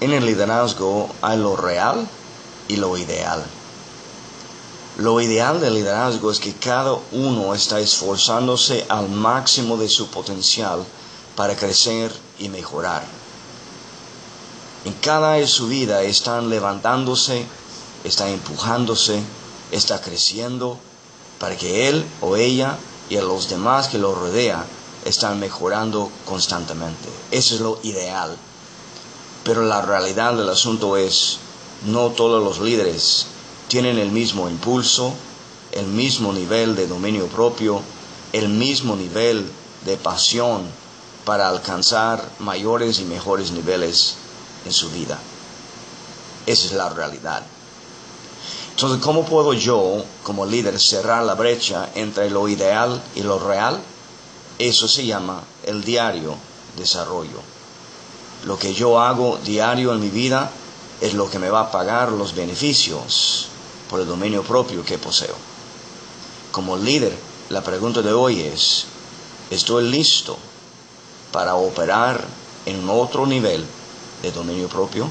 En el liderazgo hay lo real y lo ideal. Lo ideal del liderazgo es que cada uno está esforzándose al máximo de su potencial para crecer y mejorar. En cada de su vida están levantándose, está empujándose, está creciendo para que él o ella y a los demás que lo rodean están mejorando constantemente. Eso es lo ideal. Pero la realidad del asunto es, no todos los líderes tienen el mismo impulso, el mismo nivel de dominio propio, el mismo nivel de pasión para alcanzar mayores y mejores niveles en su vida. Esa es la realidad. Entonces, ¿cómo puedo yo, como líder, cerrar la brecha entre lo ideal y lo real? Eso se llama el diario desarrollo. Lo que yo hago diario en mi vida es lo que me va a pagar los beneficios por el dominio propio que poseo. Como líder, la pregunta de hoy es, ¿estoy listo para operar en otro nivel de dominio propio?